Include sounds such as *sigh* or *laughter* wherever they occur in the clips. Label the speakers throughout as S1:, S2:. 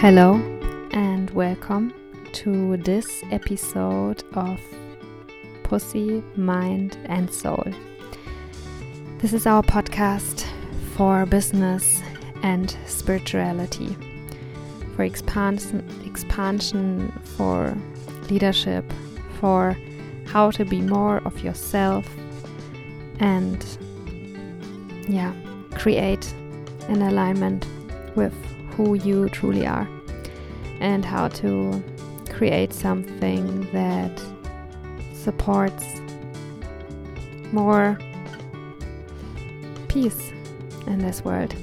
S1: Hello and welcome to this episode of Pussy, Mind and Soul. This is our podcast for business and spirituality, for expansion, expansion, for leadership, for how to be more of yourself and yeah, create an alignment with who you truly are and how to create something that supports more peace in this world.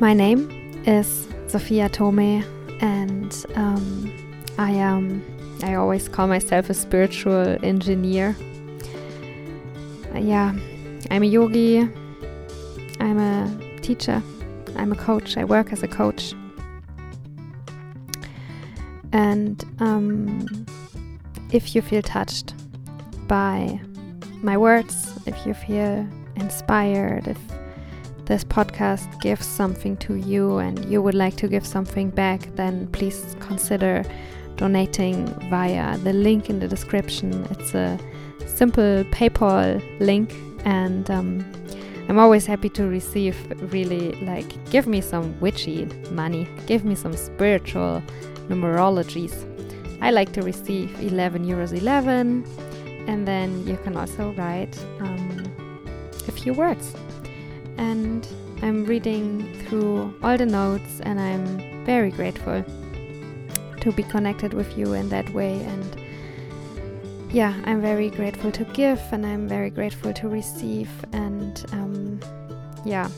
S1: My name is Sophia Tome, and um, I am. I always call myself a spiritual engineer. Yeah, I'm a yogi. I'm a teacher. I'm a coach. I work as a coach. And um, if you feel touched by my words, if you feel inspired, if this podcast gives something to you and you would like to give something back, then please consider donating via the link in the description. It's a simple PayPal link, and um, I'm always happy to receive really like give me some witchy money, give me some spiritual numerologies. I like to receive 11 euros 11, and then you can also write um, a few words. And I'm reading through all the notes, and I'm very grateful to be connected with you in that way. And yeah, I'm very grateful to give, and I'm very grateful to receive. And um, yeah,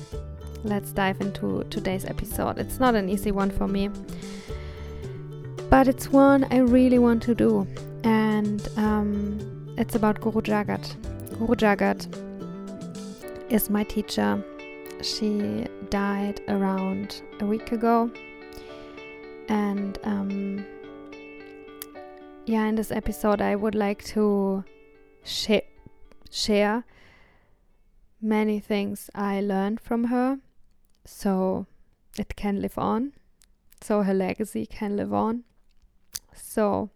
S1: let's dive into today's episode. It's not an easy one for me but it's one I really want to do, and um, it's about Guru Jagat. Guru Jagat is my teacher. She died around a week ago, and um, yeah, in this episode, I would like to sh- share many things I learned from her so it can live on, so her legacy can live on. So,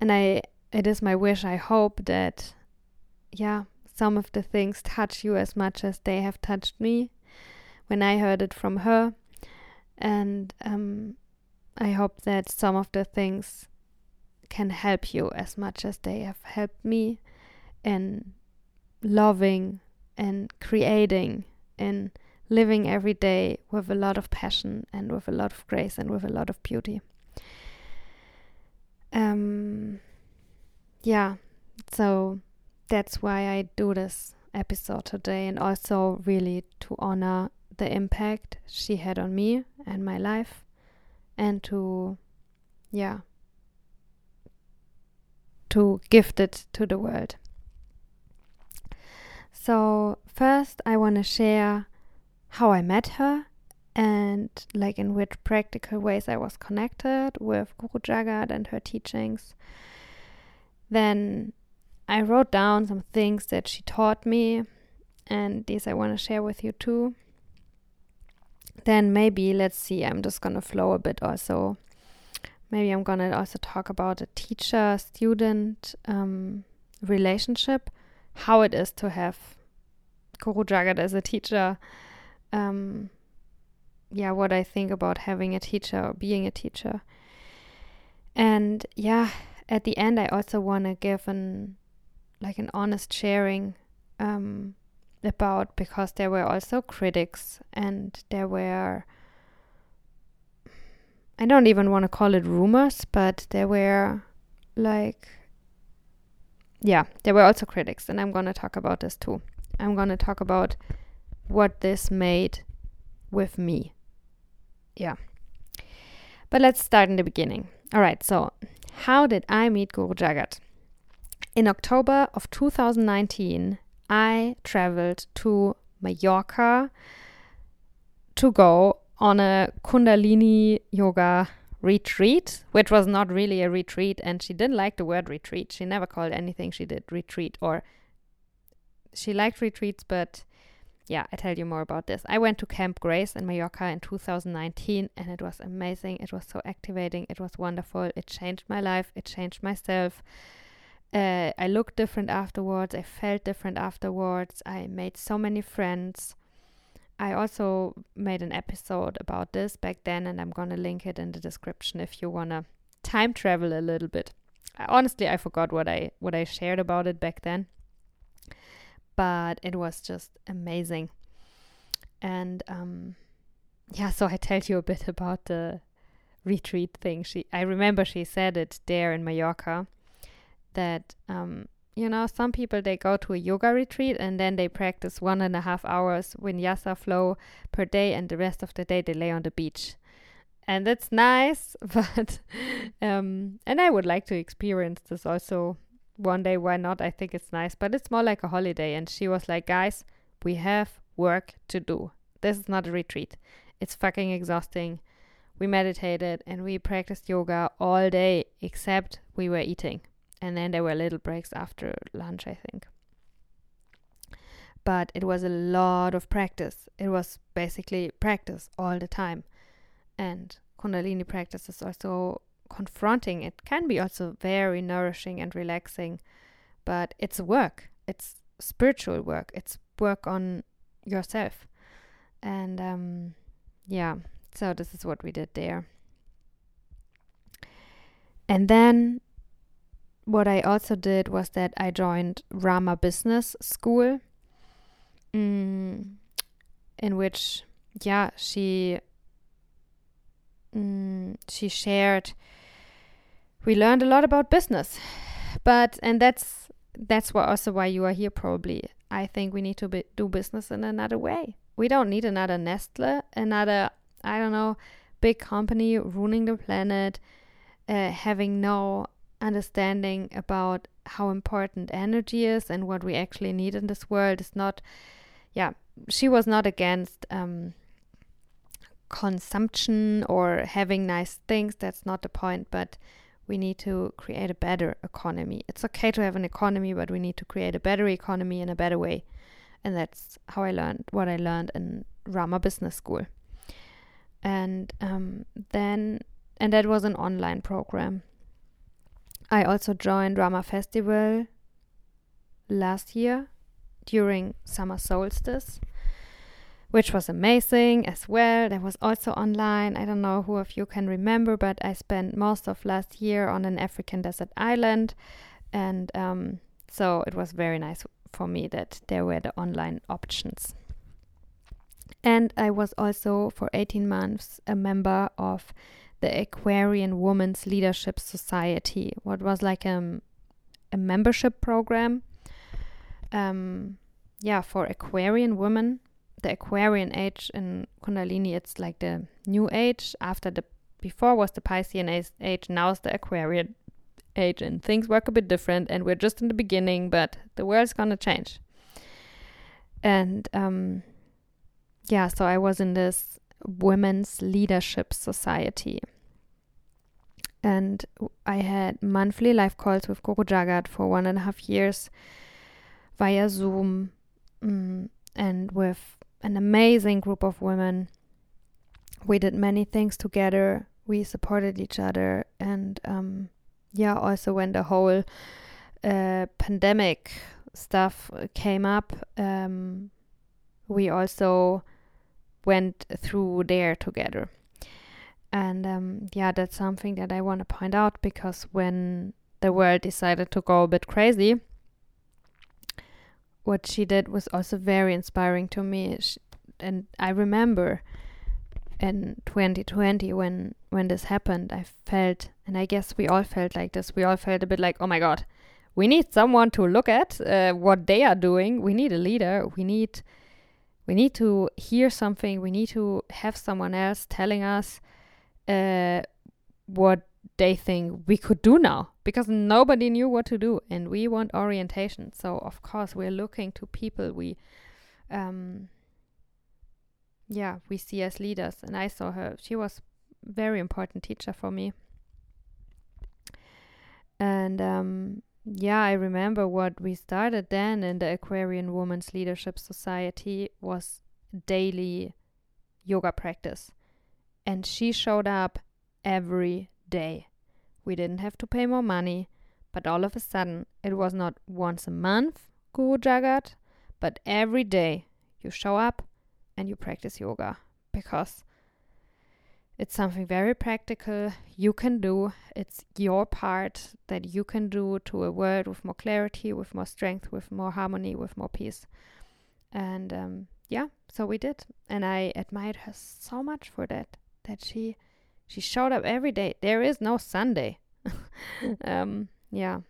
S1: and I, it is my wish, I hope that, yeah, some of the things touch you as much as they have touched me when I heard it from her. And um, I hope that some of the things can help you as much as they have helped me in loving and creating and living every day with a lot of passion and with a lot of grace and with a lot of beauty um, yeah, so that's why I do this episode today, and also really to honor the impact she had on me and my life, and to, yeah, to gift it to the world. So, first, I want to share how I met her and like in which practical ways I was connected with Guru Jagat and her teachings. Then I wrote down some things that she taught me, and these I want to share with you too. Then maybe, let's see, I'm just gonna flow a bit also. Maybe I'm gonna also talk about a teacher student um, relationship, how it is to have Guru Jagat as a teacher. Um, yeah, what I think about having a teacher or being a teacher. And yeah, at the end, I also want to give an like an honest sharing um, about because there were also critics and there were I don't even want to call it rumors, but there were like yeah, there were also critics, and I'm gonna talk about this too. I'm gonna talk about what this made with me yeah. But let's start in the beginning. All right, so how did I meet Guru Jagat? In October of 2019, I traveled to Mallorca to go on a Kundalini yoga retreat, which was not really a retreat, and she didn't like the word retreat. She never called anything she did retreat, or she liked retreats, but yeah, I tell you more about this. I went to Camp Grace in Mallorca in 2019 and it was amazing. It was so activating. It was wonderful. It changed my life. It changed myself. Uh, I looked different afterwards. I felt different afterwards. I made so many friends. I also made an episode about this back then, and I'm gonna link it in the description if you wanna time travel a little bit. I, honestly, I forgot what I what I shared about it back then, but it was just amazing. And um, yeah, so I tell you a bit about the retreat thing. She, I remember she said it there in Mallorca that um, you know some people they go to a yoga retreat and then they practice one and a half hours vinyasa flow per day, and the rest of the day they lay on the beach. And that's nice, *laughs* but um, and I would like to experience this also one day. Why not? I think it's nice, but it's more like a holiday. And she was like, guys, we have work to do. This is not a retreat. It's fucking exhausting. We meditated and we practiced yoga all day, except we were eating and then there were little breaks after lunch, I think. But it was a lot of practice. It was basically practice all the time. And Kundalini practice is also confronting. It can be also very nourishing and relaxing, but it's work. It's spiritual work. It's work on yourself. And um, yeah, so this is what we did there. And then what I also did was that I joined Rama Business School, mm, in which, yeah, she mm, she shared. We learned a lot about business, but and that's that's also why you are here probably. I think we need to be, do business in another way. We don't need another Nestle, another I don't know, big company ruining the planet, uh, having no understanding about how important energy is and what we actually need in this world is not yeah she was not against um, consumption or having nice things that's not the point but we need to create a better economy. It's okay to have an economy but we need to create a better economy in a better way. And that's how i learned what i learned in rama business school. And um, then and that was an online program. I also joined Rama Festival last year during summer solstice, which was amazing as well. That was also online. I don't know who of you can remember, but I spent most of last year on an African desert island, and um, so it was very nice for me that there were the online options. And I was also for 18 months a member of the Aquarian Women's Leadership Society, what was like a, um, a membership program. Um, yeah, for Aquarian women, the Aquarian age in Kundalini, it's like the new age. After the before was the Piscean age, now is the Aquarian age, and things work a bit different. And we're just in the beginning, but the world's gonna change. And um, yeah, so I was in this Women's Leadership Society. And I had monthly live calls with Guru Jagat for one and a half years via Zoom um, and with an amazing group of women. We did many things together. We supported each other. And um, yeah, also when the whole uh, pandemic stuff came up, um, we also went through there together. And um, yeah, that's something that I want to point out because when the world decided to go a bit crazy, what she did was also very inspiring to me. She, and I remember in 2020 when when this happened, I felt, and I guess we all felt like this. We all felt a bit like, oh my god, we need someone to look at uh, what they are doing. We need a leader. We need we need to hear something. We need to have someone else telling us uh, what they think we could do now because nobody knew what to do and we want orientation. So, of course, we're looking to people we, um, yeah, we see as leaders. And I saw her, she was very important teacher for me. And um, yeah, I remember what we started then in the Aquarian Women's Leadership Society was daily yoga practice. And she showed up every day. We didn't have to pay more money, but all of a sudden it was not once a month, Guru Jagat, but every day you show up and you practice yoga because it's something very practical you can do. It's your part that you can do to a world with more clarity, with more strength, with more harmony, with more peace. And um, yeah, so we did. And I admired her so much for that. That she she showed up every day. There is no Sunday. *laughs* um, yeah.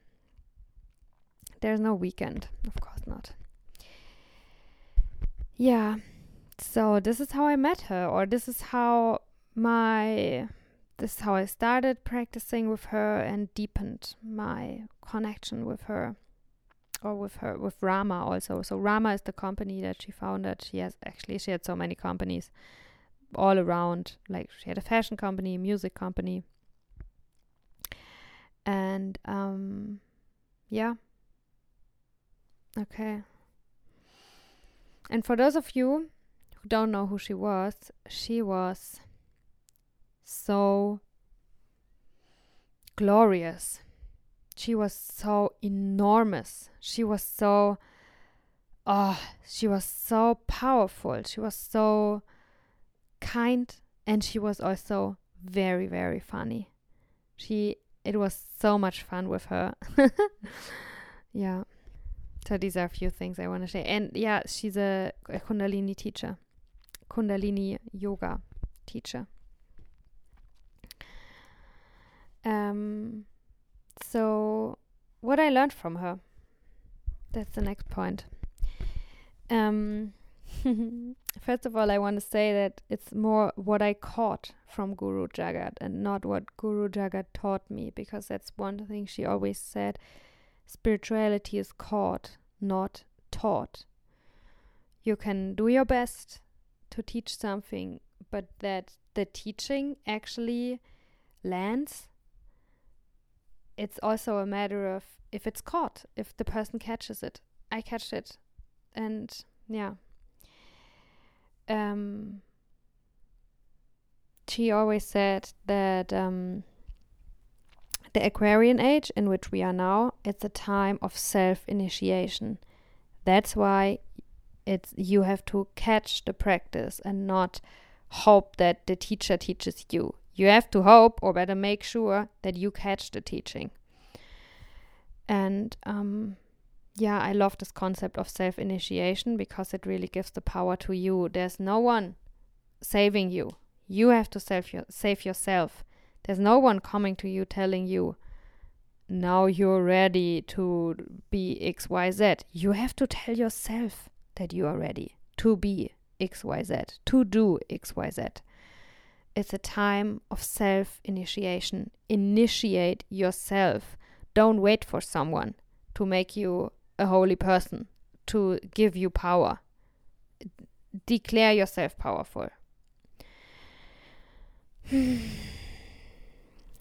S1: There's no weekend. Of course not. Yeah. So this is how I met her, or this is how my this is how I started practicing with her and deepened my connection with her or with her with Rama also. So Rama is the company that she founded. She has actually she had so many companies all around. Like she had a fashion company, a music company. And um yeah. Okay. And for those of you who don't know who she was, she was so glorious. She was so enormous. She was so, oh, she was so powerful. She was so kind and she was also very, very funny. She, it was so much fun with her. *laughs* yeah. So these are a few things I want to say. And yeah, she's a, a Kundalini teacher, Kundalini yoga teacher. Um, so, what I learned from her. That's the next point. Um, *laughs* first of all, I want to say that it's more what I caught from Guru Jagat and not what Guru Jagat taught me, because that's one thing she always said spirituality is caught, not taught. You can do your best to teach something, but that the teaching actually lands it's also a matter of if it's caught, if the person catches it. I catch it. And yeah. Um, she always said that um, the Aquarian age in which we are now, it's a time of self initiation. That's why it's you have to catch the practice and not hope that the teacher teaches you. You have to hope, or better make sure, that you catch the teaching. And um, yeah, I love this concept of self initiation because it really gives the power to you. There's no one saving you. You have to save, your, save yourself. There's no one coming to you telling you, now you're ready to be XYZ. You have to tell yourself that you are ready to be XYZ, to do XYZ. It's a time of self initiation. Initiate yourself. Don't wait for someone to make you a holy person, to give you power. Declare yourself powerful. *sighs*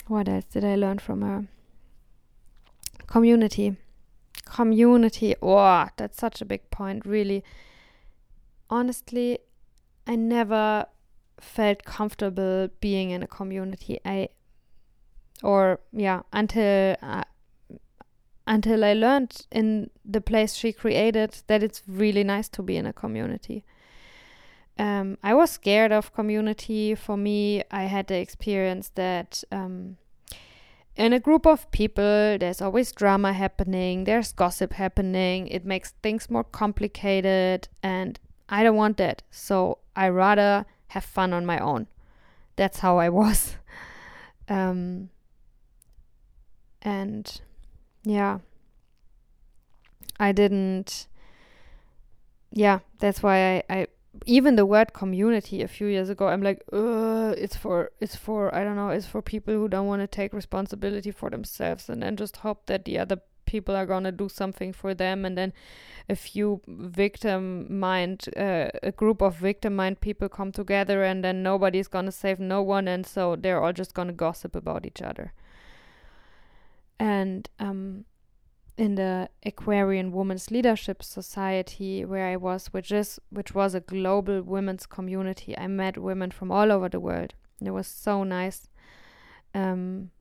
S1: what else did I learn from her? Community. Community. Oh, that's such a big point, really. Honestly, I never felt comfortable being in a community. I or yeah until uh, until I learned in the place she created that it's really nice to be in a community. Um, I was scared of community. For me, I had the experience that um, in a group of people, there's always drama happening, there's gossip happening, it makes things more complicated, and I don't want that. So I rather have fun on my own. That's how I *laughs* was. um, and yeah, I didn't. Yeah, that's why I, I even the word community a few years ago i'm like it's for it's for i don't know it's for people who don't want to take responsibility for themselves and then just hope that the other people are gonna do something for them and then a few victim mind uh, a group of victim mind people come together and then nobody's gonna save no one and so they're all just gonna gossip about each other and um in the Aquarian Women's Leadership Society where I was, which is which was a global women's community. I met women from all over the world. It was so nice. Um,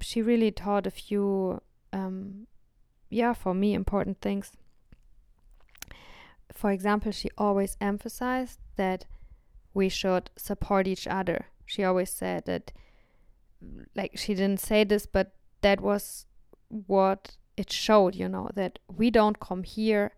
S1: she really taught a few, um, yeah, for me important things. For example, she always emphasized that we should support each other. She always said that, like, she didn't say this, but that was what it showed, you know, that we don't come here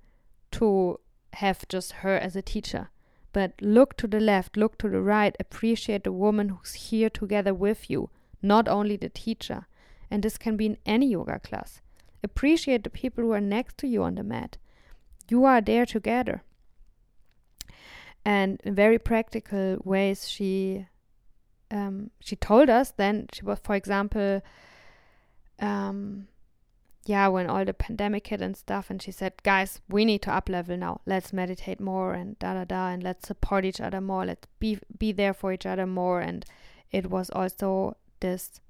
S1: to have just her as a teacher, but look to the left, look to the right, appreciate the woman who's here together with you, not only the teacher. And this can be in any yoga class. Appreciate the people who are next to you on the mat. You are there together. And in very practical ways, she um, she told us then she was, for example, um, yeah, when all the pandemic hit and stuff, and she said, guys, we need to up level now. Let's meditate more and da da da, and let's support each other more. Let's be be there for each other more. And it was also this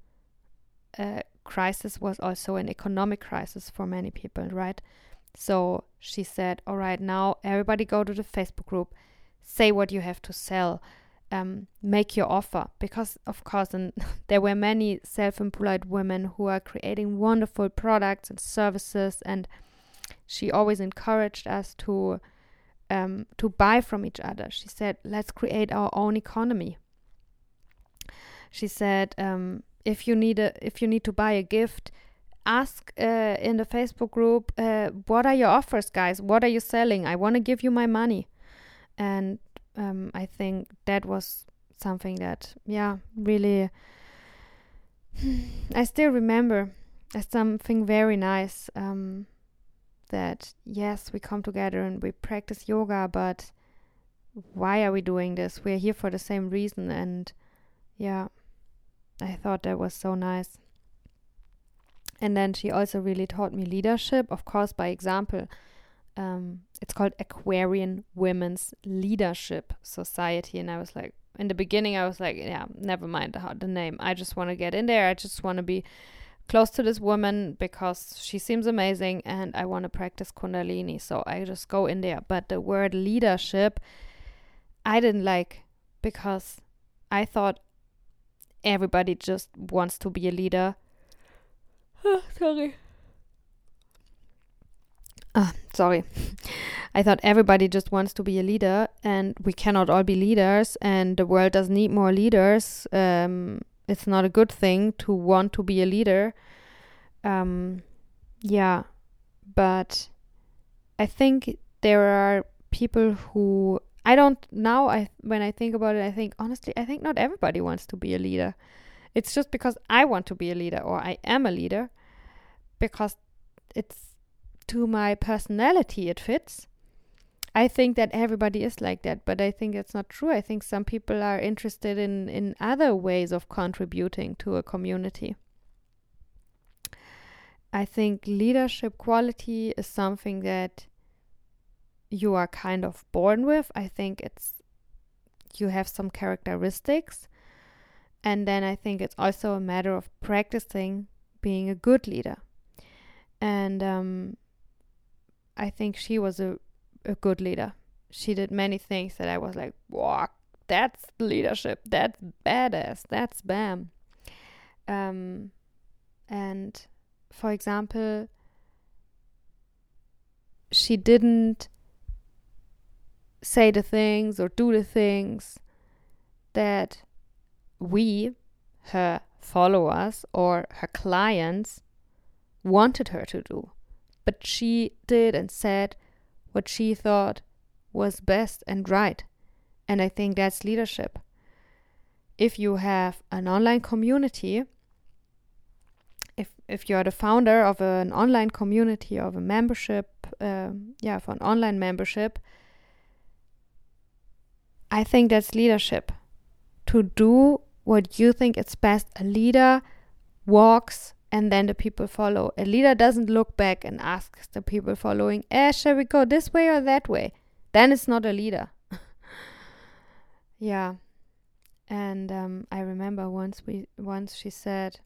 S1: uh, crisis was also an economic crisis for many people, right? So she said, all right, now everybody go to the Facebook group, say what you have to sell um, make your offer. Because of course and *laughs* there were many self-employed women who are creating wonderful products and services and she always encouraged us to um, to buy from each other. She said let's create our own economy. She said um, if you need a if you need to buy a gift ask uh, in the facebook group uh, what are your offers guys? What are you selling? I want to give you my money. And um, I think that was something that, yeah, really, *sighs* I still remember as something very nice. Um, that yes, we come together and we practice yoga, but why are we doing this? We're here for the same reason, and yeah, I thought that was so nice. And then she also really taught me leadership, of course, by example um, it's called Aquarian Women's Leadership Society. And I was like, in the beginning, I was like, yeah, never mind the, the name. I just want to get in there. I just want to be close to this woman because she seems amazing and I want to practice Kundalini. So I just go in there. But the word leadership, I didn't like because I thought everybody just wants to be a leader. Oh, sorry. Uh, sorry. I thought everybody just wants to be a leader, and we cannot all be leaders, and the world does need more leaders. Um, it's not a good thing to want to be a leader. Um, yeah, but I think there are people who I don't now. I when I think about it, I think honestly, I think not everybody wants to be a leader. It's just because I want to be a leader or I am a leader, because it's to my personality it fits. I think that everybody is like that, but I think it's not true. I think some people are interested in, in other ways of contributing to a community. I think leadership quality is something that you are kind of born with. I think it's you have some characteristics. And then I think it's also a matter of practicing being a good leader. And um, I think she was a, a good leader. She did many things that I was like, wow, that's leadership. That's badass. That's bam. Um, and for example, she didn't say the things or do the things that we, her followers or her clients, wanted her to do but she did and said what she thought was best and right. And I think that's leadership. If you have an online community, if if you're the founder of an online community of a membership, uh, yeah, for an online membership, I think that's leadership. To do what you think is best. A leader walks and then the people follow. A leader doesn't look back and asks the people following, eh, shall we go this way or that way? Then it's not a leader. *laughs* yeah. And um, I remember once we once she said,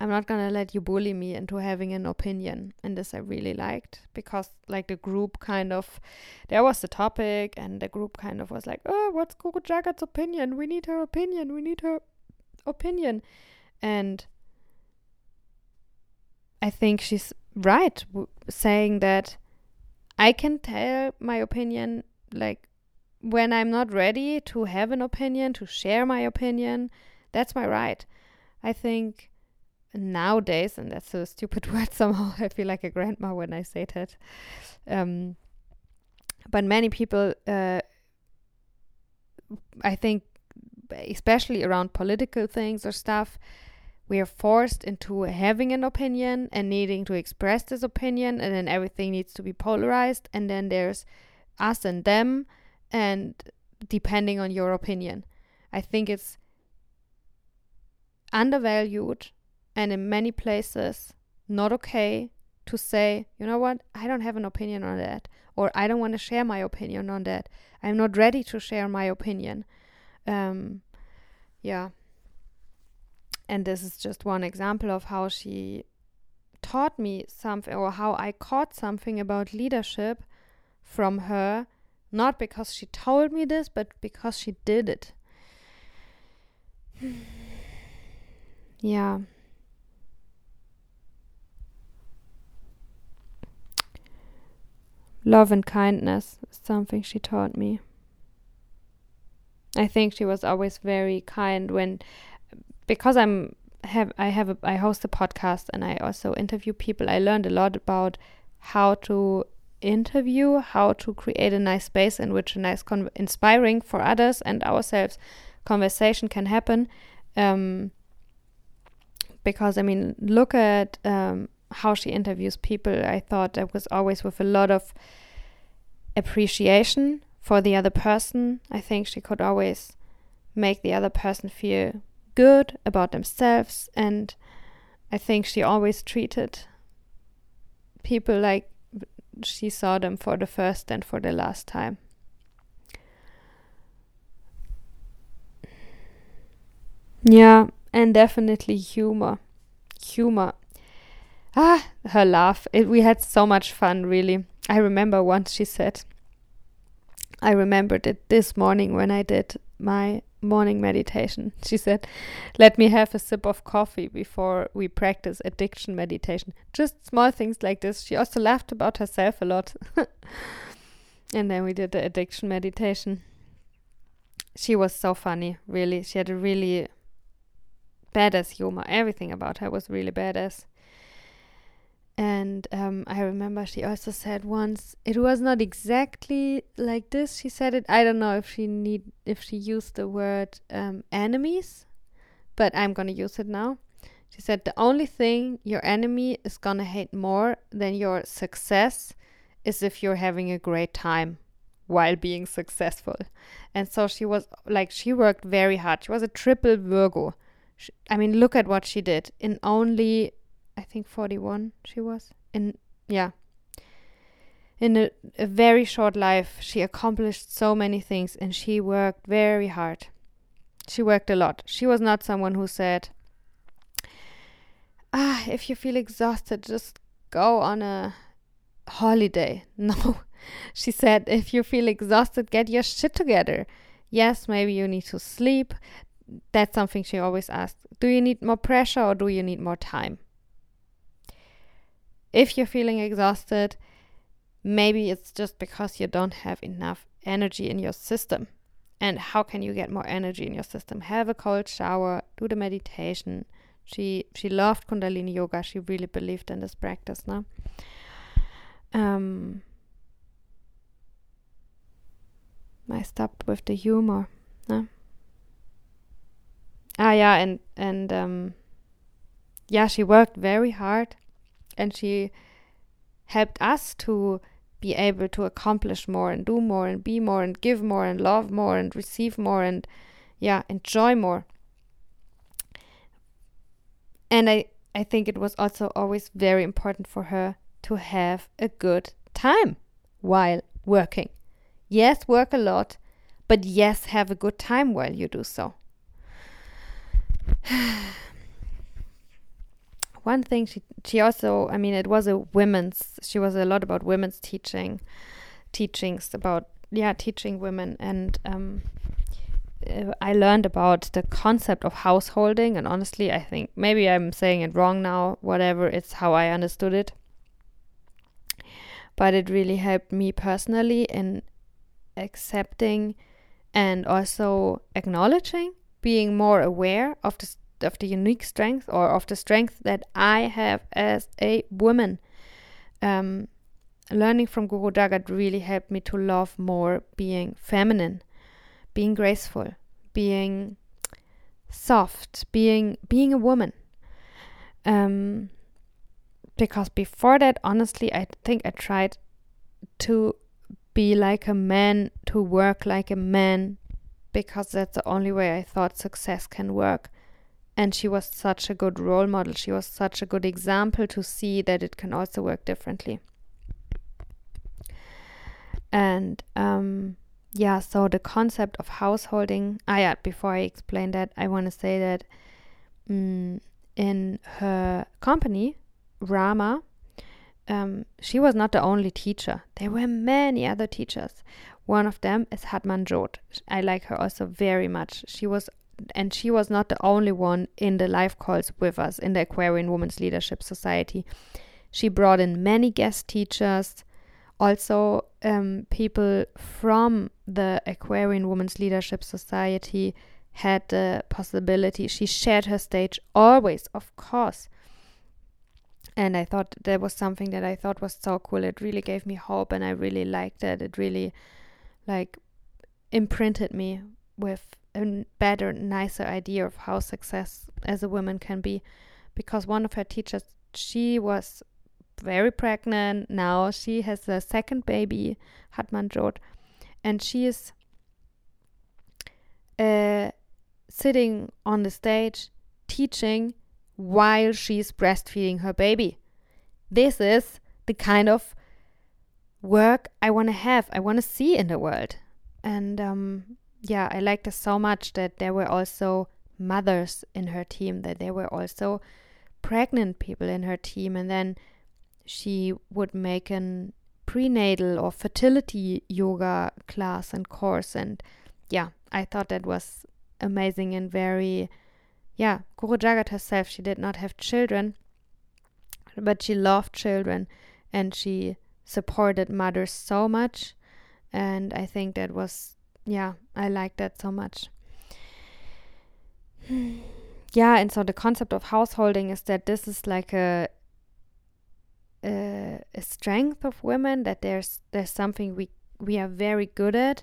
S1: I'm not gonna let you bully me into having an opinion. And this I really liked because like the group kind of there was the topic and the group kind of was like, Oh, what's Guru Jagat's opinion? We need her opinion, we need her opinion. And I think she's right saying that I can tell my opinion like when I'm not ready to have an opinion, to share my opinion, that's my right. I think nowadays, and that's a stupid *laughs* word somehow, I feel like a grandma when I say that. Um, but many people, uh, I think, especially around political things or stuff, we are forced into having an opinion and needing to express this opinion, and then everything needs to be polarized, and then there's us and them, and depending on your opinion. I think it's undervalued and in many places not okay to say, you know what, I don't have an opinion on that, or I don't want to share my opinion on that. I'm not ready to share my opinion. Um, yeah. And this is just one example of how she taught me something, or how I caught something about leadership from her, not because she told me this, but because she did it. *sighs* yeah. Love and kindness is something she taught me. I think she was always very kind when because I'm have I have a, I host a podcast and I also interview people. I learned a lot about how to interview, how to create a nice space in which a nice, inspiring for others and ourselves conversation can happen. Um, because I mean, look at um, how she interviews people, I thought that was always with a lot of appreciation for the other person. I think she could always make the other person feel good about themselves, and I think she always treated people like she saw them for the first and for the last time. Yeah, and definitely humor. Humor ah, her laugh. It, we had so much fun, really. I remember once she said, I remembered it this morning when I did my morning meditation. She said, Let me have a sip of coffee before we practice addiction meditation. Just small things like this. She also laughed about herself a lot. *laughs* and then we did the addiction meditation. She was so funny, really. She had a really badass humor. Everything about her was really badass. And um, I remember she also said once it was not exactly like this. She said it. I don't know if she need if she used the word um, enemies, but I'm gonna use it now. She said the only thing your enemy is gonna hate more than your success is if you're having a great time while being successful. And so she was like she worked very hard. She was a triple Virgo. She, I mean, look at what she did in only I think 41 she was. In yeah. In a, a very short life, she accomplished so many things and she worked very hard. She worked a lot. She was not someone who said, "Ah, if you feel exhausted, just go on a holiday." *laughs* No. She said, "If you feel exhausted, get your shit together." Yes, maybe you need to sleep. That's something she always asked. Do you need more pressure or do you need more time? If you're feeling exhausted, maybe it's just because you don't have enough energy in your system. And how can you get more energy in your system? Have a cold shower, do the meditation. She she loved Kundalini yoga. She really believed in this practice, Now, Um I stopped with the humor, no? Ah yeah, and and um yeah, she worked very hard and she helped us to be able to accomplish more and do more and be more and give more and love more and receive more and yeah enjoy more. And i i think it was also always very important for her to have a good time while working. Yes work a lot but yes have a good time while you do so *sighs* *sighs* one thing she she also I mean it was a women's she was a lot about women's teaching teachings about yeah teaching women. And um, uh, I learned about the concept of householding. And honestly I think maybe I'm saying it wrong now whatever it's how I understood it. But it really helped me personally in accepting and also acknowledging being more aware of the of the unique strength or of the strength that I have as a woman. Um, learning from Guru Jagat really helped me to love more being feminine, being graceful, being soft, being being a woman. Um, because before that, honestly, I think I tried to be like a man, to work like a man, because that's the only way I thought success can work. And she was such a good role model. She was such a good example to see that it can also work differently. And um, yeah, so the concept of householding. Ah, yeah, before I explain that, I want to say that mm, in her company, Rama, um, she was not the only teacher. There were many other teachers. One of them is Hatman Jod. I like her also very much. She was, and she was not the only one in the live calls with us in the Aquarian Women's Leadership Society. She brought in many guest teachers, also um, people from the Aquarian Women's Leadership Society had the possibility. She shared her stage always, of course. And I thought that was something that I thought was so cool. It really gave me hope, and I really liked it. It really like imprinted me with a better, nicer idea of how success as a woman can be. Because one of her teachers, she was very pregnant now. She has a second baby, Hatman Jod, and she is uh, sitting on the stage teaching while she's breastfeeding her baby. This is the kind of work I want to have, I want to see in the world. And um, yeah, I liked this so much that there were also mothers in her team, that there were also pregnant people in her team. And then she would make an prenatal or fertility yoga class and course. And yeah, I thought that was amazing and very, yeah, Guru Jagat herself, she did not have children, but she loved children and she supported mothers so much. And I think that was, yeah, I like that so much. *sighs* yeah, and so the concept of householding is that this is like a, a, a strength of women that there's there's something we we are very good at,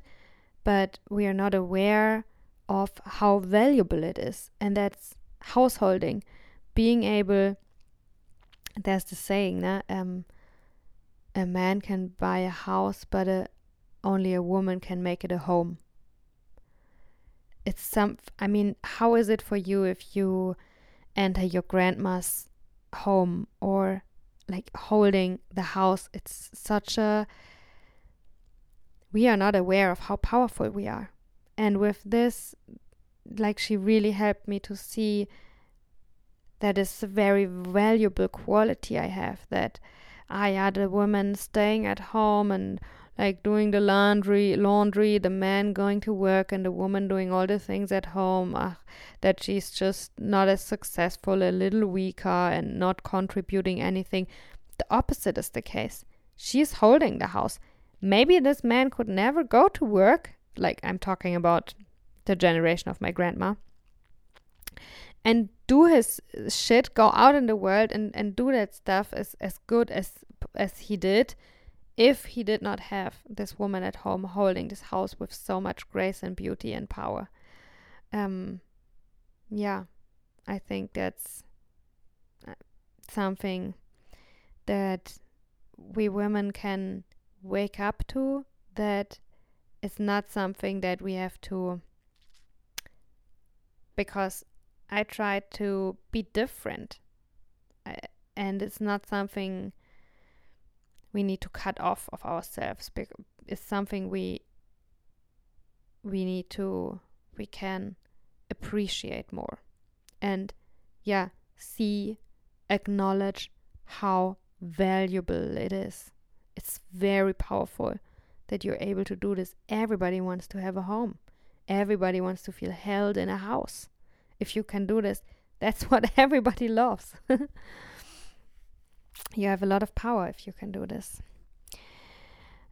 S1: but we are not aware of how valuable it is, and that's householding, being able. There's the saying, nah, um, a man can buy a house, but a, only a woman can make it a home. It's some, I mean, how is it for you if you enter your grandma's home or like holding the house? It's such a, we are not aware of how powerful we are. And with this, like, she really helped me to see that is a very valuable quality I have that I had a woman staying at home and like doing the laundry laundry the man going to work and the woman doing all the things at home uh, that she's just not as successful a little weaker and not contributing anything. The opposite is the case. She's holding the house. Maybe this man could never go to work like i'm talking about the generation of my grandma and do his shit, go out in the world and, and do that stuff as, as good as as he did if he did not have this woman at home holding this house with so much grace and beauty and power. Um, yeah, I think that's uh, something that we women can wake up to that it's not something that we have to because I try to be different. I, and it's not something we need to cut off of ourselves. It's something we we need to we can appreciate more and yeah see acknowledge how valuable it is. It's very powerful that you're able to do this. Everybody wants to have a home. Everybody wants to feel held in a house. If you can do this, that's *laughs* what everybody loves. *laughs* you have a lot of power if you can do this.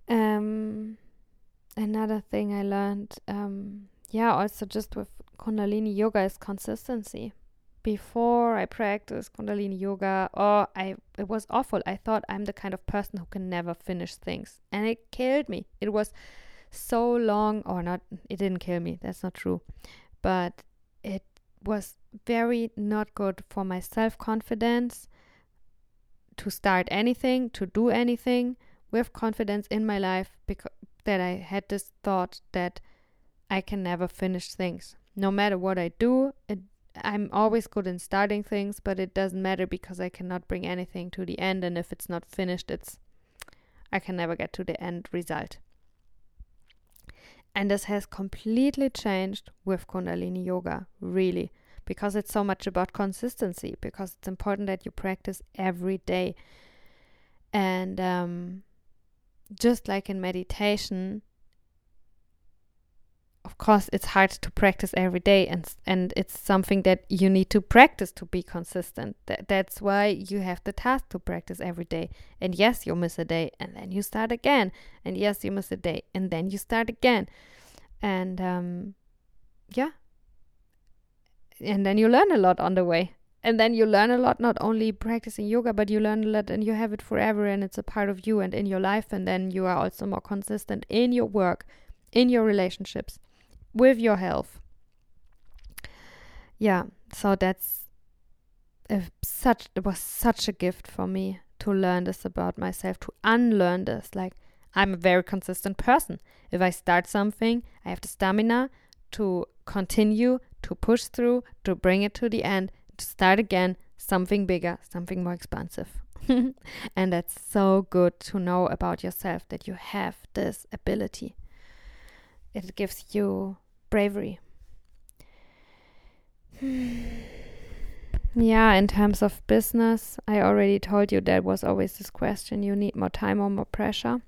S1: Um, another thing I learned, um, yeah, also just with Kundalini yoga is consistency. Before I practiced Kundalini yoga, oh, I it was awful. I thought I'm the kind of person who can never finish things, and it killed me. It was so long, or not. It didn't kill me. That's not true, but it was very not good for my self confidence to start anything, to do anything with confidence in my life because that I had this thought that I can never finish things. No matter what I do, it, I'm always good in starting things, but it doesn't matter because I cannot bring anything to the end and if it's not finished, it's I can never get to the end result. And this has completely changed with Kundalini Yoga, really, because it's so much about consistency, because it's important that you practice every day. And um, just like in meditation, of course, it's hard to practice every day, and and it's something that you need to practice to be consistent. That, that's why you have the task to practice every day. And yes, you miss a day, and then you start again. And yes, you miss a day, and then you start again. And um, yeah, and then you learn a lot on the way. And then you learn a lot not only practicing yoga but you learn a lot and you have it forever and it's a part of you and in your life. And then you are also more consistent in your work in your relationships with your health. Yeah so that's a, such it was such a gift for me to learn this about myself to unlearn this. Like i'm a very consistent person. If i start something i have the stamina to continue to push through to bring it to the end to start again something bigger, something more expansive. *laughs* and that's so good to know about yourself that you have this ability. It gives you bravery. *sighs* yeah, in terms of business, I already told you there was always this question you need more time or more pressure.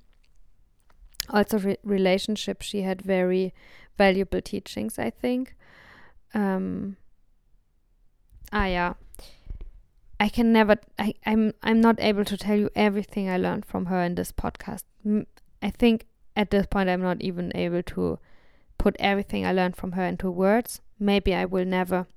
S1: Also, re- relationship, she had very valuable teachings, I think. Um, Ah, yeah. I can never. I, I'm. I'm not able to tell you everything I learned from her in this podcast. I think at this point I'm not even able to put everything I learned from her into words. Maybe I will never.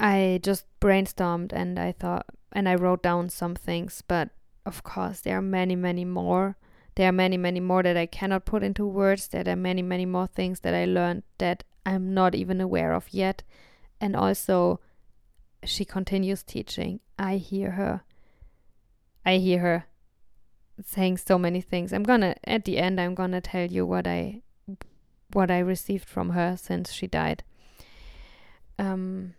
S1: I just brainstormed and I thought and I wrote down some things, but of course there are many, many more. There are many, many more that I cannot put into words. There are many, many more things that I learned that I'm not even aware of yet. And also, she continues teaching. I hear her. I hear her saying so many things. I'm gonna at the end I'm gonna tell you what I what I received from her since she died. Um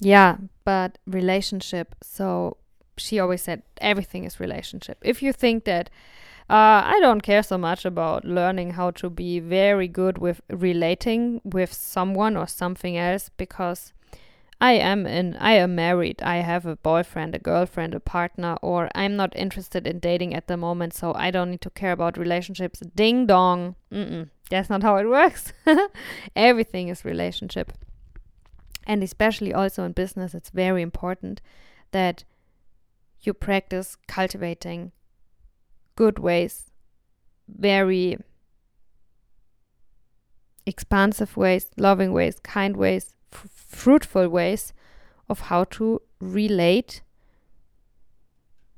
S1: yeah, but relationship. So she always said everything is relationship. If you think that uh, I don't care so much about learning how to be very good with relating with someone or something else because I am in I am married. I have a boyfriend, a girlfriend, a partner, or I'm not interested in dating at the moment, so I don't need to care about relationships. Ding dong. Mm-mm. That's not how it works. *laughs* Everything is relationship. And especially also in business, it's very important that you practice cultivating good ways, very expansive ways, loving ways, kind ways, fruitful ways of how to relate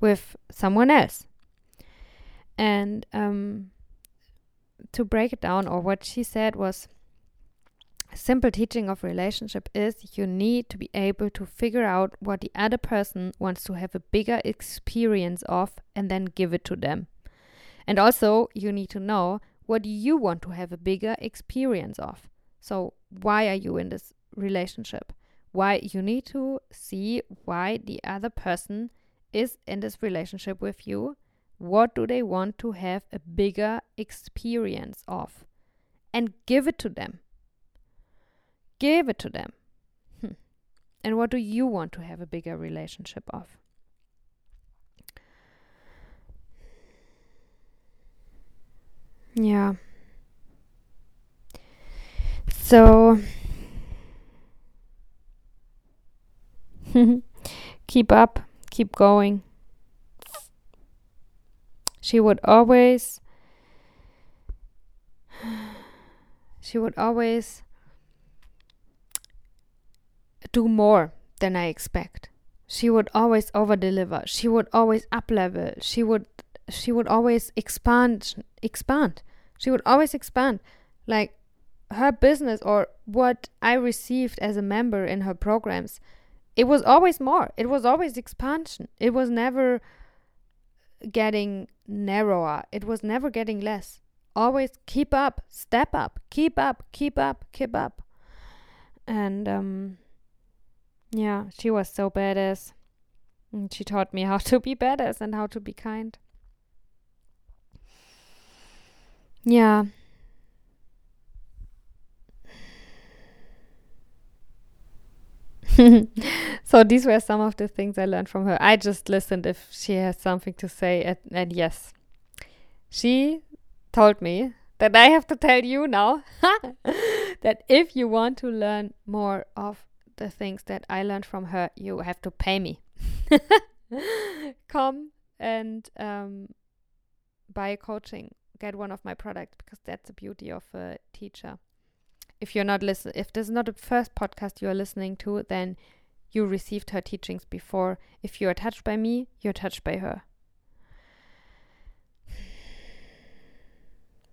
S1: with someone else. And um, to break it down, or what she said was simple teaching of relationship is you need to be able to figure out what the other person wants to have a bigger experience of and then give it to them. And also, you need to know what you want to have a bigger experience of. So, why are you in this relationship? Why you need to see why the other person is in this relationship with you. What do they want to have a bigger experience of? And give it to them. Give it to them. Hmm. And what do you want to have a bigger relationship of? Yeah. So *laughs* keep up, keep going. She would always *sighs* she would always do more than I expect. She would always over deliver. She would always up level. She would she would always expand expand. She would always expand. Like her business or what I received as a member in her programs, it was always more. It was always expansion. It was never getting narrower. It was never getting less. Always keep up, step up, keep up, keep up, keep up. And um yeah, she was so badass. And she taught me how *laughs* to be badass and how to be kind. Yeah. *laughs* so these were some of the things I learned from her. I just listened if she has something to say, and, and yes, she told me that I have to tell you now *laughs* that if you want to learn more of the things that I learned from her, you have to pay me. *laughs* Come and um, buy coaching, get one of my products because that's the beauty of a teacher if you're not listening, if this is not the first podcast you are listening to, then you received her teachings before. If you are touched by me, you're touched by her.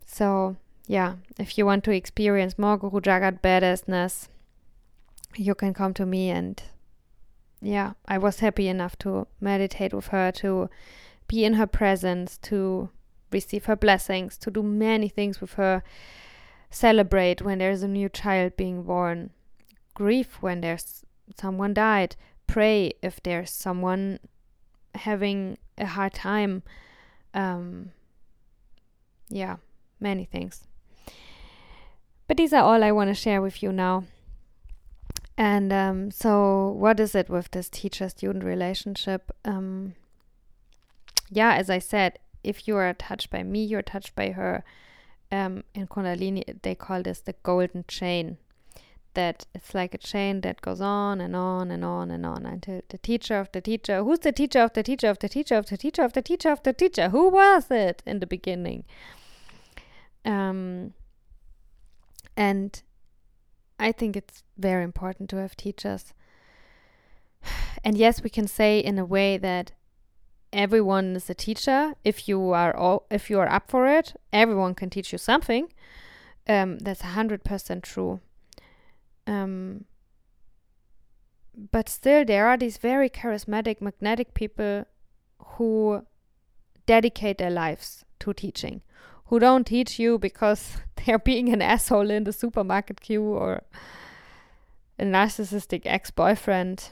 S1: So, yeah, if you want to experience more Guru Jagat badassness, you can come to me. And yeah, I was happy enough to meditate with her, to be in her presence, to receive her blessings, to do many things with her celebrate when there's a new child being born, grieve when there's someone died, pray if there's someone having a hard time. Um, yeah, many things. But these are all I want to share with you now. And um, so, what is it with this teacher student relationship? Um, yeah, as I said, if you are touched by me, you're touched by her um, in Kundalini, they call this the golden chain. That it's like a chain that goes on and on and on and on until the teacher of the teacher, who's the teacher of the teacher of the teacher of the teacher of the teacher of the teacher, who was it in the beginning? Um, and I think it's very important to have teachers. And yes, we can say in a way that everyone is a teacher. If you are all, if you are up for it everyone can teach you something. Um, that's 100% true. Um, but still there are these very charismatic magnetic people who dedicate their lives to teaching who don't teach you because *laughs* they're being an asshole in the supermarket queue or a narcissistic ex-boyfriend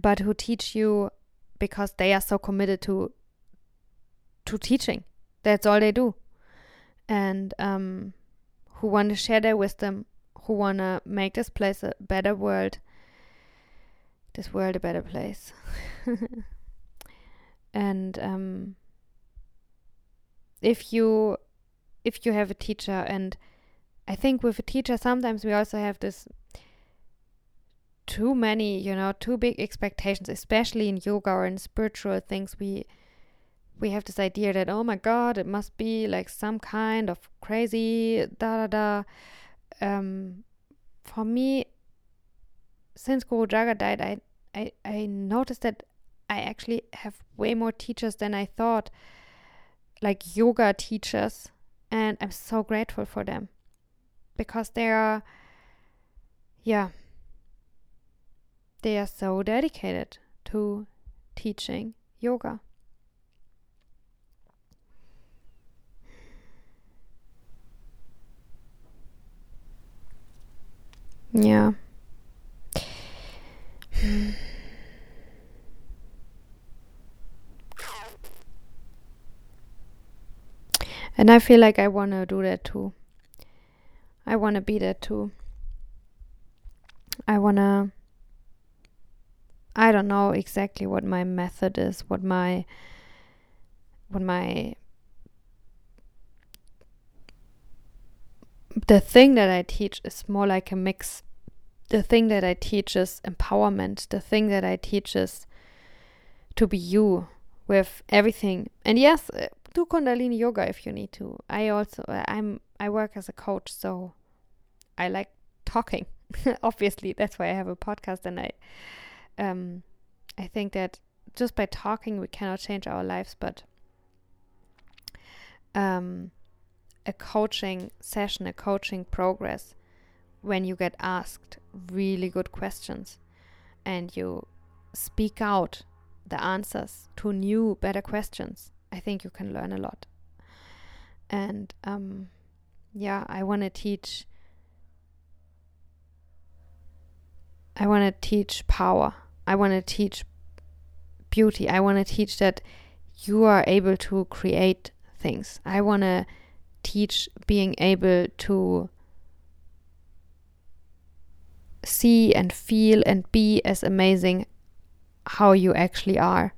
S1: but who teach you because they are so committed to to teaching. That's all they do, and um, who want to share their wisdom, who want to make this place a better world, this world a better place, *laughs* and um, if you if you have a teacher and I think with a teacher sometimes we also have this too many, you know, too big expectations, especially in yoga or in spiritual things. We we have this idea that oh my god, it must be like some kind of crazy da da da. Um, for me, since Guru Jagat died, I, I I noticed that I actually have way more teachers than I thought, like yoga teachers, and I'm so grateful for them because they are, yeah, they are so dedicated to teaching yoga. Yeah. *sighs* Hmm. And I feel like I want to do that too. I want to be that too. I want to I don't know exactly what my method is, what my what my the thing that I teach is more like a mix. The thing that I teach is empowerment. The thing that I teach is to be you with everything. And yes, do Kundalini yoga if you need to. I also I'm I work as a coach, so I like talking. *laughs* Obviously, that's why I have a podcast, and I um I think that just by talking we cannot change our lives, but um a coaching session, a coaching progress, when you get asked really good questions and you speak out the answers to new, better questions, I think you can learn a lot. And um, yeah, I want to teach. I want to teach power. I want to teach beauty. I want to teach that you are able to create things. I want to teach being able to see and feel and be as amazing how you actually are.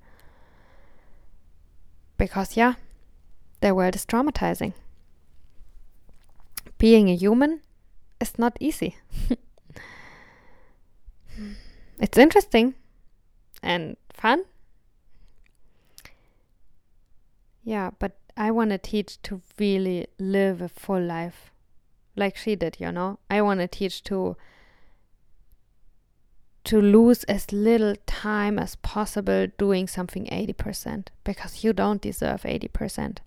S1: Because, yeah, the world is traumatizing. Being a human is not easy. *laughs* it's interesting and fun. Yeah, but I want to teach to really live a full life like she did, you know. I want to teach to to lose as little time as possible doing something 80% because you don't deserve 80%.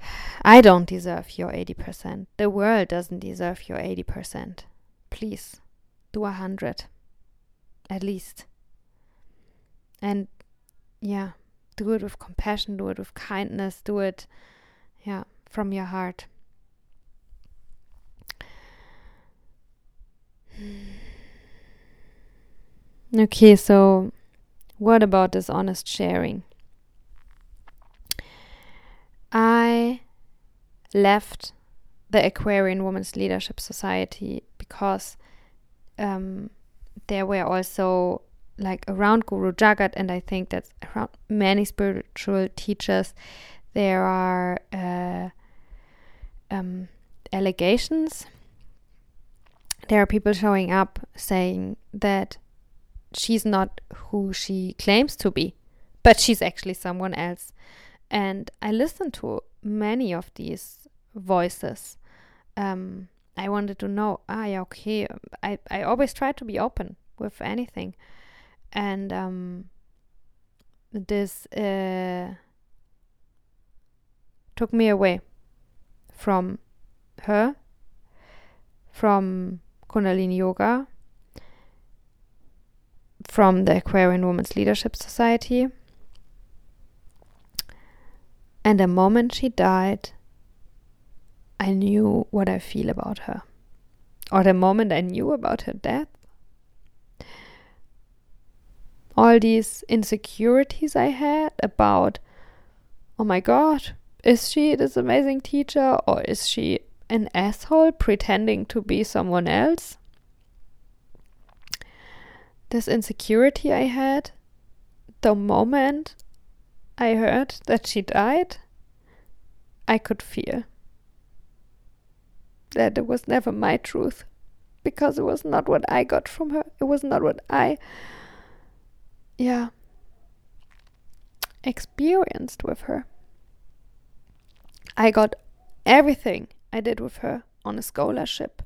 S1: *sighs* I don't deserve your 80%. The world doesn't deserve your 80%. Please do a 100 at least. And yeah, do it with compassion, do it with kindness, do it, yeah, from your heart. *sighs* Hmm. Okay, so what about this honest sharing? I left the Aquarian Women's Leadership Society because um, there were also like around Guru Jagat, and I think that's around many spiritual teachers, there are uh, um, allegations. There are people showing up saying that she's not who she claims to be, but she's actually someone else. And I listened to many of these voices. Um, I wanted to know, ah, yeah, okay. I, I always try to be open with anything and um, this uh, took me away from her, from Kundalini Yoga, from the Aquarian Women's Leadership Society. And the moment she died, I knew what I feel about her. Or the moment I knew about her death, all these insecurities I had about, oh my god, is she this amazing teacher or is she an asshole pretending to be someone else? This insecurity I had the moment I heard that she died, I could feel that it was never my truth because it was not what I got from her. It was not what I yeah, experienced with her. I got everything I did with her on a scholarship,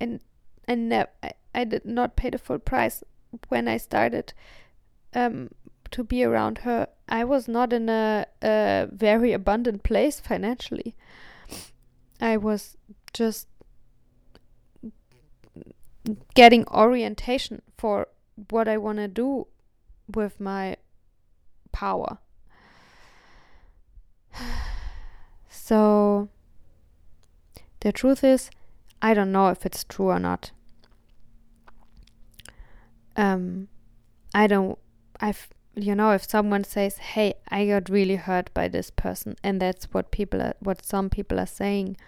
S1: and and I, I did not pay the full price when I started um, to be around her. I was not in a, a very abundant place financially. I was just getting orientation for what I want to do with my power. *sighs* So the truth is, I don't know if it's true or not. Um, I don't. I've you know if someone says, "Hey, I got really hurt by this person," and that's what people are, what some people are saying,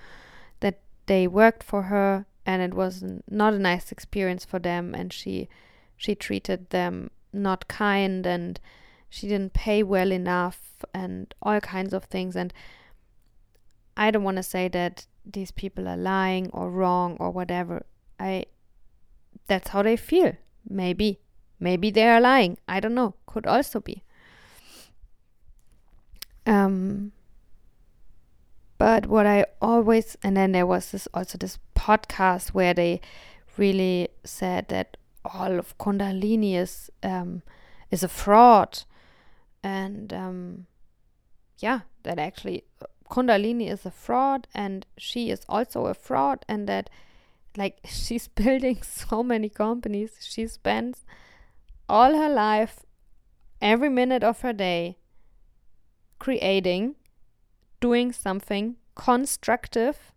S1: that they worked for her and it was not a nice experience for them, and she she treated them not kind and she didn't pay well enough and all kinds of things and I don't want to say that these people are lying or wrong or whatever. I that's how they feel. Maybe. Maybe they are lying. I don't know. Could also be. Um but what I always and then there was this also this podcast where they really said that all of Kundalini is um, is a fraud, and um, yeah, that actually Kundalini is a fraud, and she is also a fraud, and that like *laughs* she's building so many companies. She spends all her life, every minute of her day, creating, doing something constructive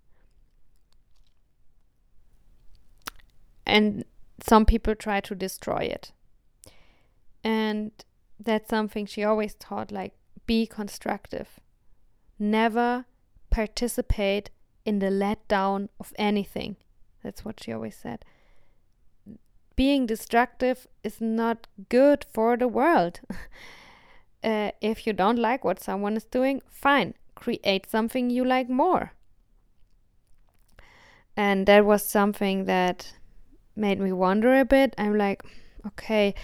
S1: and some people try to destroy it. And that's something she always taught like, be constructive. Never participate in the letdown of anything. That's what she always said. Being destructive is not good for the world. *laughs* uh, if you don't like what someone is doing, fine, create something you like more. And that was something that made me wonder a bit. I'm like, okay,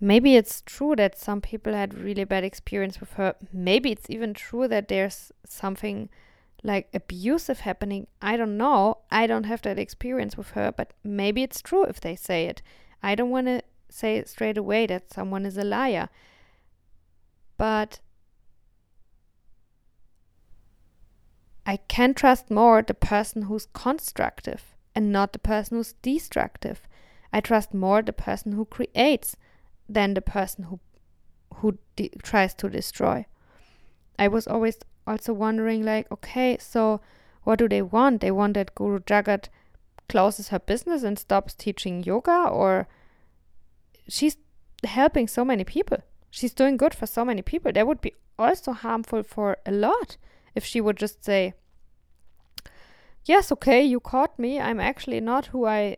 S1: maybe it's true that some people had really bad experience with her. Maybe it's even true that there's something like abusive happening. I don't know. I don't have that experience with her, but maybe it's true if they say it. I don't want to say straight away that someone is a liar. But I can trust more the person who's constructive and not the person who's destructive. I trust more the person who creates than the person who who tries to destroy. I was always also wondering like okay, so what do they want? They want that Guru Jagat closes her business and stops teaching yoga or she's helping so many people. She's doing good for so many people. That would be also harmful for a lot if she would just say yes, okay, you caught me. I'm actually not who I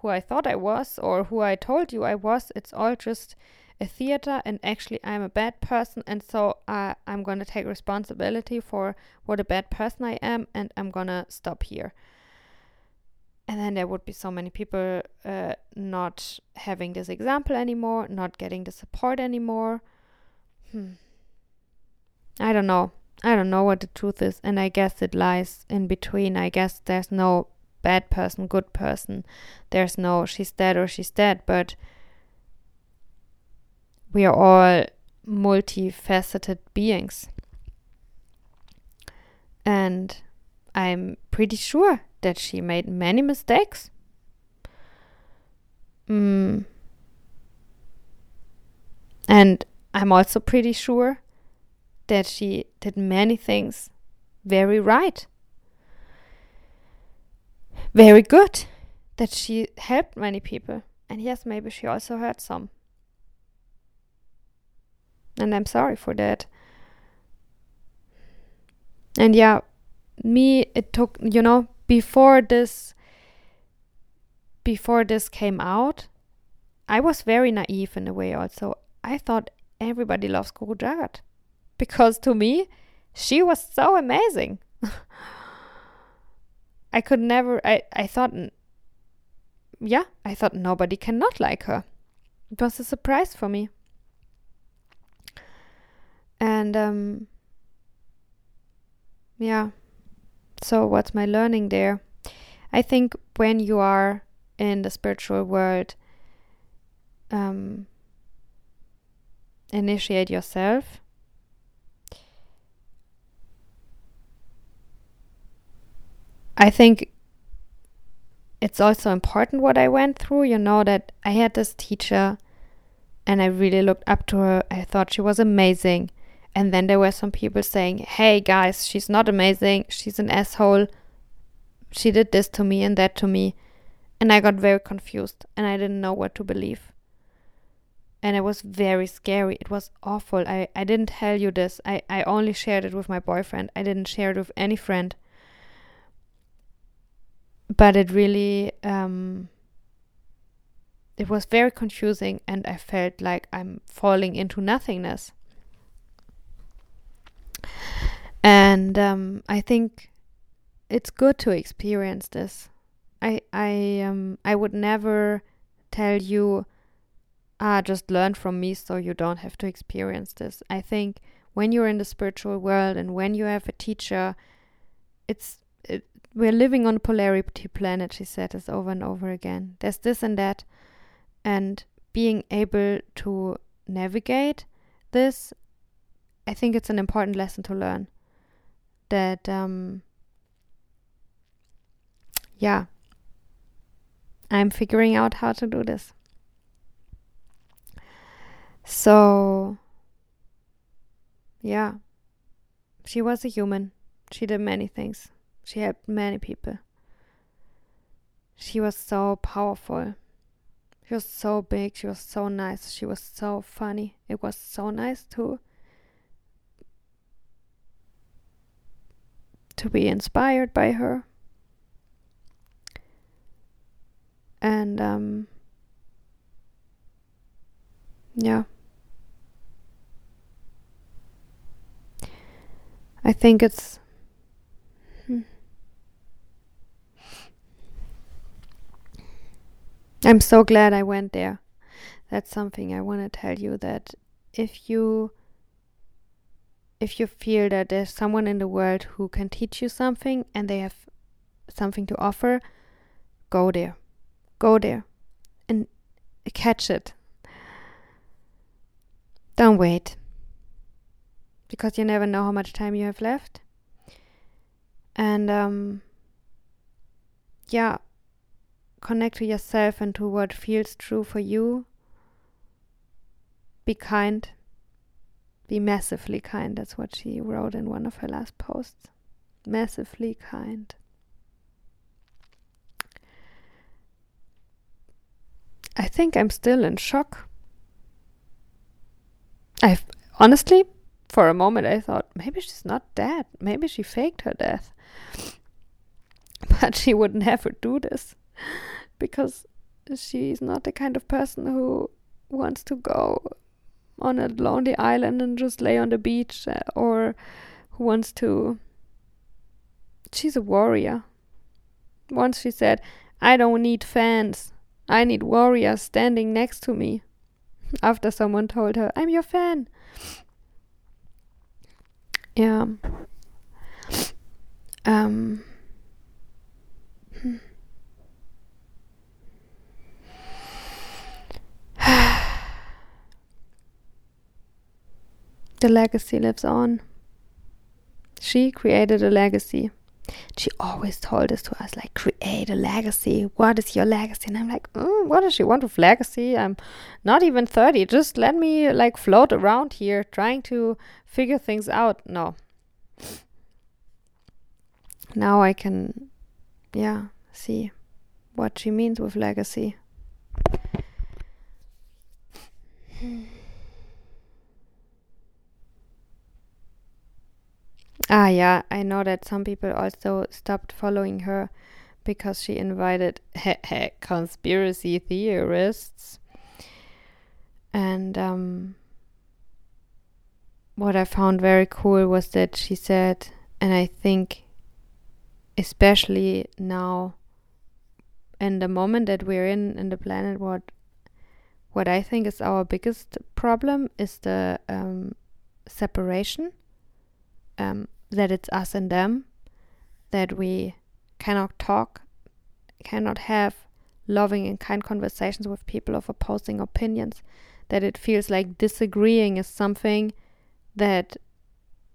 S1: who I thought I was or who I told you I was. It's all just a theater, and actually, I'm a bad person, and so uh, I'm gonna take responsibility for what a bad person I am, and I'm gonna stop here. And then there would be so many people uh, not having this example anymore, not getting the support anymore. Hmm. I don't know. I don't know what the truth is, and I guess it lies in between. I guess there's no bad person, good person. There's no she's dead or she's dead, but we are all multifaceted beings. And I'm pretty sure that she made many mistakes. Mm. And I'm also pretty sure that she did many things very right. Very good. That she helped many people. And yes, maybe she also hurt some. And I'm sorry for that. And yeah, me, it took, you know, before this, before this came out, I was very naive in a way also. I thought everybody loves Guru Jagat because to me, she was so amazing. *laughs* I could never, I, I thought, yeah, I thought nobody cannot like her. It was a surprise for me. And, um, yeah, so what's my learning there? I think when you are in the spiritual world, um, initiate yourself I think it's also important what I went through. You know, that I had this teacher and I really looked up to her. I thought she was amazing. And then there were some people saying, hey guys, she's not amazing. She's an asshole. She did this to me and that to me. And I got very confused and I didn't know what to believe. And it was very scary. It was awful. I, I didn't tell you this. I, I only shared it with my boyfriend. I didn't share it with any friend but it really um, it was very confusing and I felt like I'm falling into nothingness. And um, I think it's good to experience this. I I um I would never tell you ah just learn from me so you don't have to experience this. I think when you're in the spiritual world and when you have a teacher it's it, we're living on a polarity planet she said this over and over again. There's this and that and being able to navigate this I think it's an important lesson to learn that um yeah I'm figuring out how to do this. So, yeah, she was a human. She did many things. She helped many people. She was so powerful. She was so big. She was so nice. She was so funny. It was so nice to to be inspired by her. and um, yeah i think it's hmm. i'm so glad i went there that's something i want to tell you that if you if you feel that there's someone in the world who can teach you something and they have something to offer go there Go there and catch it. Don't wait. Because you never know how much time you have left. And um, yeah, connect to yourself and to what feels true for you. Be kind. Be massively kind. That's what she wrote in one of her last posts. Massively kind. I think I'm still in shock. I honestly, for a moment, I thought maybe she's not dead. Maybe she faked her death. *laughs* But she would never do this because she's not the kind of person who wants to go on a lonely island and just lay on the beach uh, or who wants to. She's a warrior. Once she said, I don't need fans. I need warriors standing next to me. *laughs* After someone told her, I'm your fan. Yeah. Um. The legacy lives on. She created a legacy. She always told us to us like create a legacy. What is your legacy? And i'm like mm, what does she want with legacy? I'm not even 30 just let me like float around here trying to figure things out. No. Now i can yeah see what she means with legacy Ah, yeah, I know that some people also stopped following her because she invited *laughs* conspiracy theorists. And um, what I found very cool was that she said, and I think especially now in the moment that we're in in the planet what what I think is our biggest problem is the um, separation um, that it's us and them, that we cannot talk, cannot have loving and kind conversations with people of opposing opinions, that it feels like disagreeing is something that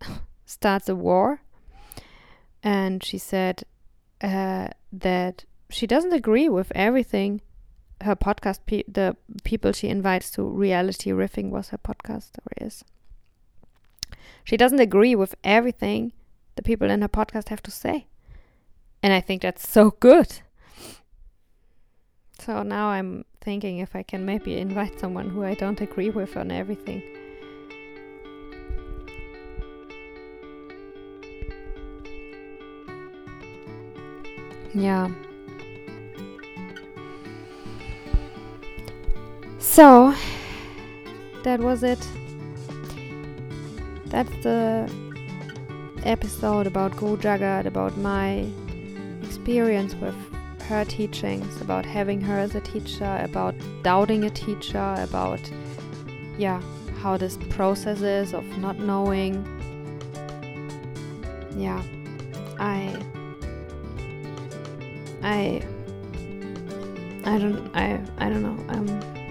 S1: *laughs* starts a war. And she said uh, that she doesn't agree with everything. Her podcast, pe- the people she invites to reality riffing was her podcast or is. She doesn't agree with everything the people in her podcast have to say. And I think that's so good. So now I'm thinking if I can maybe invite someone who I don't agree with on everything. Yeah. So that was it. That's the episode about Guru Jagat, about my experience with her teachings, about having her as a teacher, about doubting a teacher, about yeah, how this process is of not knowing. Yeah, I I I don't I I don't know. Um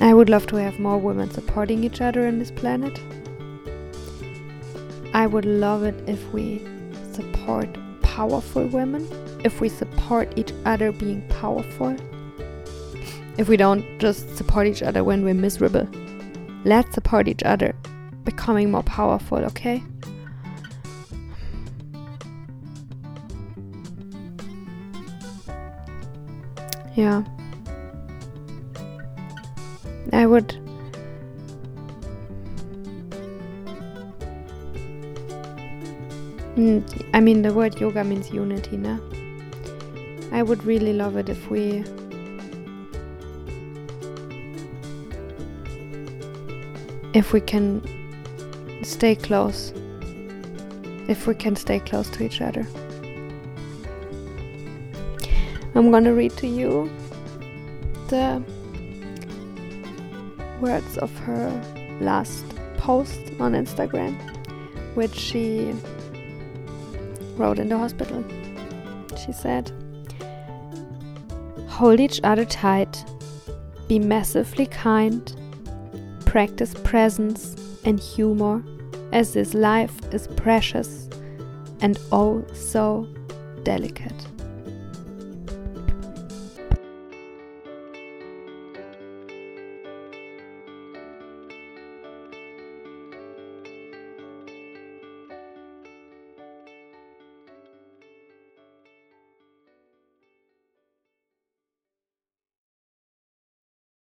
S1: I would love to have more women supporting each other in this planet. I would love it if we support powerful women, if we support each other being powerful, if we don't just support each other when we're miserable. Let's support each other becoming more powerful, okay? Yeah. I would. Mm, I mean the word yoga means unity, no? I would really love it if we if we can stay close. If we can stay close to each other. I'm gonna read to you the words of her last post on Instagram, which she wrote in the hospital. She said, Hold each other tight, be massively kind, practice presence and humor, as this life is precious and oh so delicate.